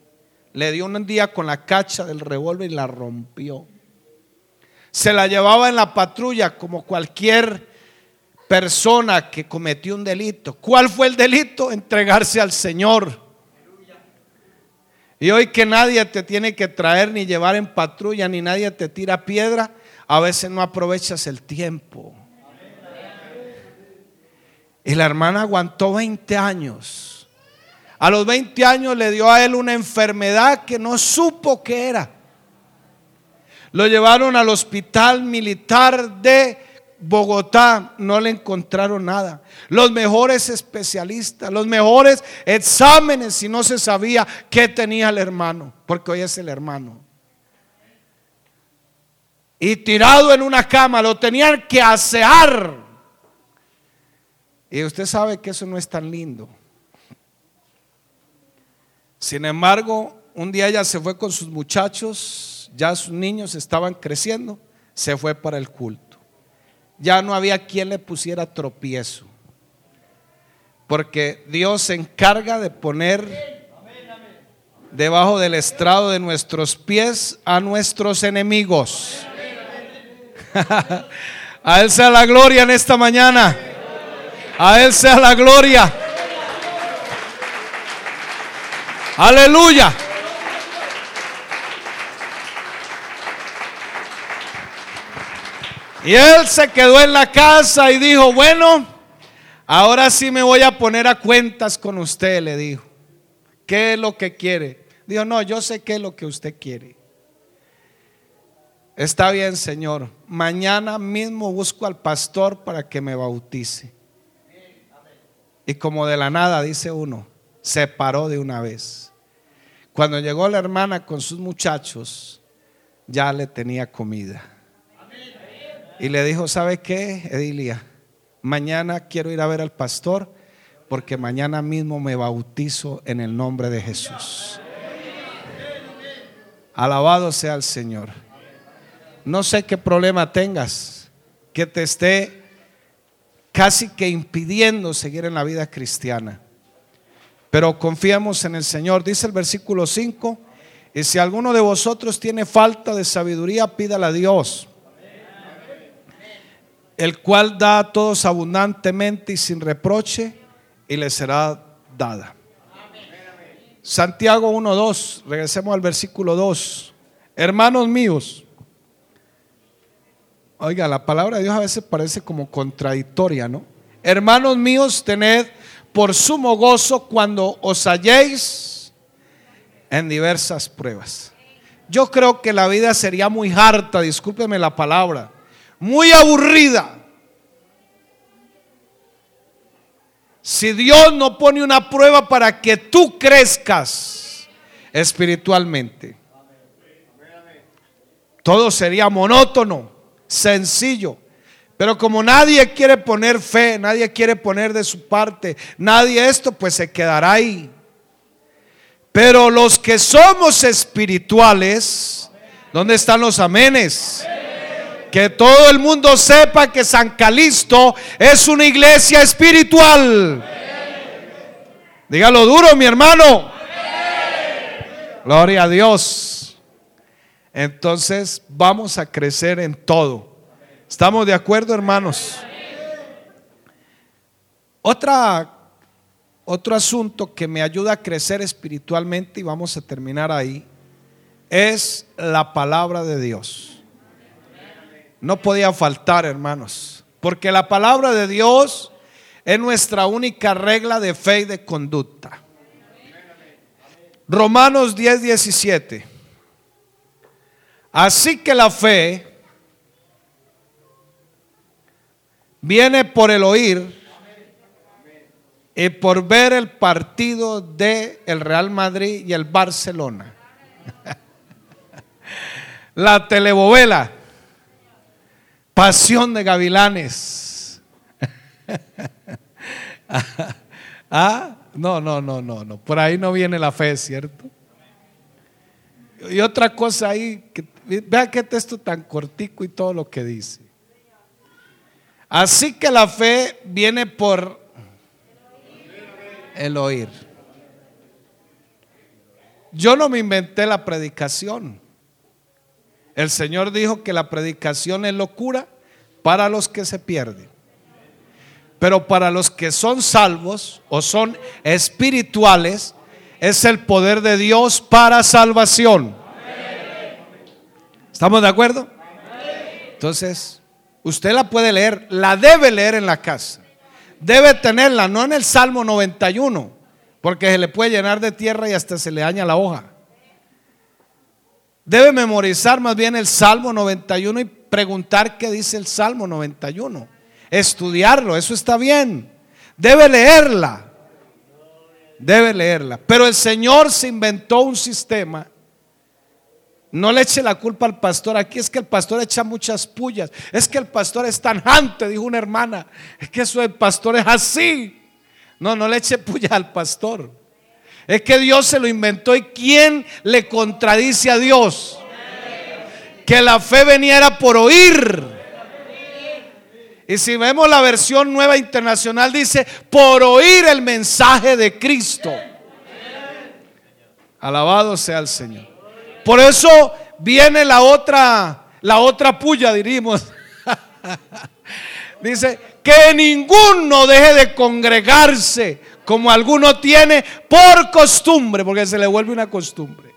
Le dio un día con la cacha del revólver y la rompió. Se la llevaba en la patrulla como cualquier persona que cometió un delito. ¿Cuál fue el delito? Entregarse al Señor. Y hoy que nadie te tiene que traer ni llevar en patrulla, ni nadie te tira piedra, a veces no aprovechas el tiempo. Y la hermana aguantó 20 años. A los 20 años le dio a él una enfermedad que no supo qué era. Lo llevaron al hospital militar de Bogotá no le encontraron nada. Los mejores especialistas, los mejores exámenes si no se sabía qué tenía el hermano, porque hoy es el hermano. Y tirado en una cama, lo tenían que asear. Y usted sabe que eso no es tan lindo. Sin embargo, un día ella se fue con sus muchachos, ya sus niños estaban creciendo, se fue para el culto. Ya no había quien le pusiera tropiezo. Porque Dios se encarga de poner debajo del estrado de nuestros pies a nuestros enemigos. a Él sea la gloria en esta mañana. A Él sea la gloria. Aleluya. Y él se quedó en la casa y dijo, bueno, ahora sí me voy a poner a cuentas con usted, le dijo. ¿Qué es lo que quiere? Dijo, no, yo sé qué es lo que usted quiere. Está bien, Señor. Mañana mismo busco al pastor para que me bautice. Y como de la nada, dice uno, se paró de una vez. Cuando llegó la hermana con sus muchachos, ya le tenía comida. Y le dijo, ¿sabe qué, Edilia? Mañana quiero ir a ver al pastor porque mañana mismo me bautizo en el nombre de Jesús. Alabado sea el Señor. No sé qué problema tengas que te esté casi que impidiendo seguir en la vida cristiana. Pero confiamos en el Señor. Dice el versículo 5, y si alguno de vosotros tiene falta de sabiduría, pídala a Dios, el cual da a todos abundantemente y sin reproche, y le será dada. Santiago 1.2, regresemos al versículo 2. Hermanos míos, Oiga, la palabra de Dios a veces parece como contradictoria, ¿no? Hermanos míos, tened por sumo gozo cuando os halléis en diversas pruebas. Yo creo que la vida sería muy harta, discúlpeme la palabra, muy aburrida. Si Dios no pone una prueba para que tú crezcas espiritualmente, todo sería monótono sencillo. Pero como nadie quiere poner fe, nadie quiere poner de su parte, nadie esto, pues se quedará ahí. Pero los que somos espirituales, ¿dónde están los amenes? Que todo el mundo sepa que San Calisto es una iglesia espiritual. Dígalo duro, mi hermano. Gloria a Dios entonces vamos a crecer en todo. ¿Estamos de acuerdo, hermanos? Otra, otro asunto que me ayuda a crecer espiritualmente, y vamos a terminar ahí, es la palabra de Dios. No podía faltar, hermanos, porque la palabra de Dios es nuestra única regla de fe y de conducta. Romanos 10, 17. Así que la fe viene por el oír y por ver el partido de el Real Madrid y el Barcelona. La telebovela Pasión de Gavilanes. ah, no, no, no, no, no. Por ahí no viene la fe, ¿cierto? Y otra cosa ahí que Vea qué texto tan cortico y todo lo que dice. Así que la fe viene por el oír. Yo no me inventé la predicación. El Señor dijo que la predicación es locura para los que se pierden. Pero para los que son salvos o son espirituales, es el poder de Dios para salvación. ¿Estamos de acuerdo? Entonces, usted la puede leer, la debe leer en la casa. Debe tenerla, no en el Salmo 91, porque se le puede llenar de tierra y hasta se le daña la hoja. Debe memorizar más bien el Salmo 91 y preguntar qué dice el Salmo 91, estudiarlo, eso está bien. Debe leerla, debe leerla. Pero el Señor se inventó un sistema. No le eche la culpa al pastor. Aquí es que el pastor echa muchas pullas. Es que el pastor es tan jante, dijo una hermana. Es que eso del pastor es así. No, no le eche puya al pastor. Es que Dios se lo inventó y ¿quién le contradice a Dios? Que la fe veniera por oír. Y si vemos la versión nueva internacional dice, por oír el mensaje de Cristo. Alabado sea el Señor. Por eso viene la otra, la otra puya, diríamos. dice, que ninguno deje de congregarse como alguno tiene por costumbre, porque se le vuelve una costumbre.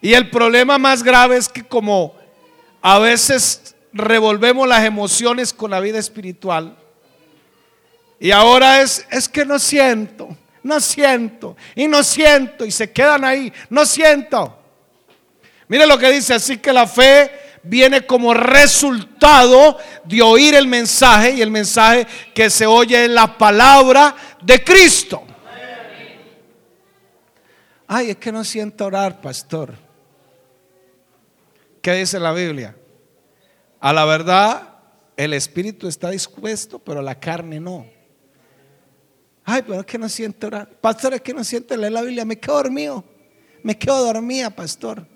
Y el problema más grave es que como a veces revolvemos las emociones con la vida espiritual, y ahora es, es que no siento, no siento, y no siento, y se quedan ahí, no siento. Mire lo que dice, así que la fe viene como resultado de oír el mensaje y el mensaje que se oye en la palabra de Cristo. Ay, es que no siento orar, pastor. ¿Qué dice la Biblia? A la verdad, el espíritu está dispuesto, pero la carne no. Ay, pero es que no siento orar. Pastor, es que no siento leer la Biblia. Me quedo dormido. Me quedo dormida, pastor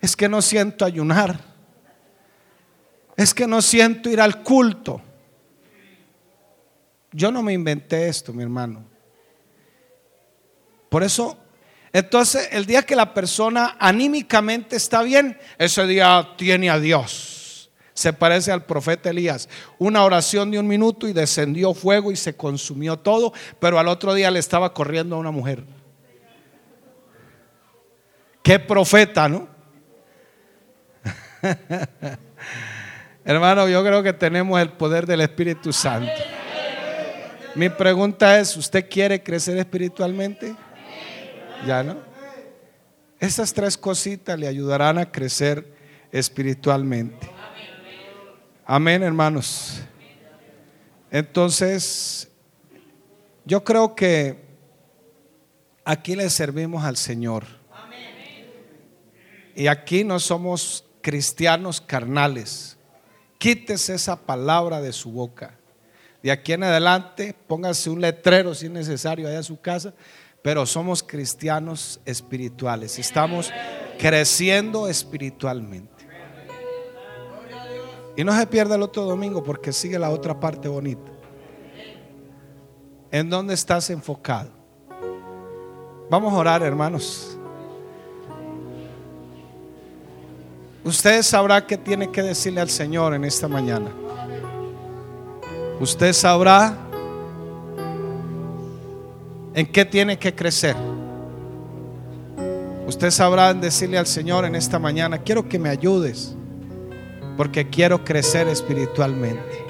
es que no siento ayunar. Es que no siento ir al culto. Yo no me inventé esto, mi hermano. Por eso, entonces, el día que la persona anímicamente está bien, ese día tiene a Dios. Se parece al profeta Elías. Una oración de un minuto y descendió fuego y se consumió todo, pero al otro día le estaba corriendo a una mujer. Qué profeta, ¿no? Hermano, yo creo que tenemos el poder del Espíritu Santo. Mi pregunta es, ¿usted quiere crecer espiritualmente? ¿Ya no? Esas tres cositas le ayudarán a crecer espiritualmente. Amén, hermanos. Entonces, yo creo que aquí le servimos al Señor. Y aquí no somos cristianos carnales. Quítese esa palabra de su boca. De aquí en adelante, póngase un letrero si es necesario allá a su casa, pero somos cristianos espirituales. Estamos creciendo espiritualmente. Y no se pierda el otro domingo porque sigue la otra parte bonita. ¿En dónde estás enfocado? Vamos a orar, hermanos. Usted sabrá qué tiene que decirle al Señor en esta mañana. Usted sabrá en qué tiene que crecer. Usted sabrá decirle al Señor en esta mañana, quiero que me ayudes, porque quiero crecer espiritualmente.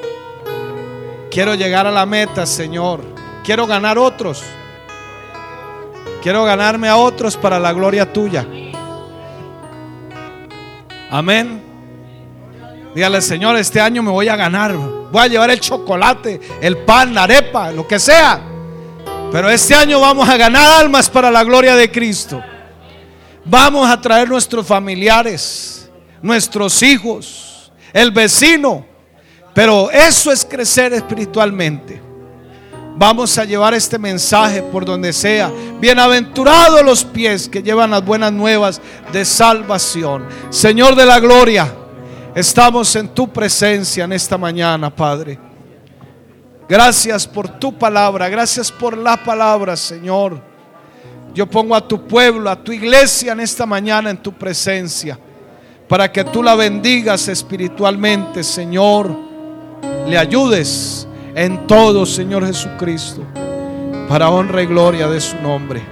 Quiero llegar a la meta, Señor. Quiero ganar otros. Quiero ganarme a otros para la gloria tuya. Amén. Dígale, Señor, este año me voy a ganar. Voy a llevar el chocolate, el pan, la arepa, lo que sea. Pero este año vamos a ganar almas para la gloria de Cristo. Vamos a traer nuestros familiares, nuestros hijos, el vecino. Pero eso es crecer espiritualmente. Vamos a llevar este mensaje por donde sea. Bienaventurados los pies que llevan las buenas nuevas de salvación. Señor de la gloria, estamos en tu presencia en esta mañana, Padre. Gracias por tu palabra, gracias por la palabra, Señor. Yo pongo a tu pueblo, a tu iglesia en esta mañana en tu presencia, para que tú la bendigas espiritualmente, Señor. Le ayudes en todo, Señor Jesucristo, para honra y gloria de su nombre.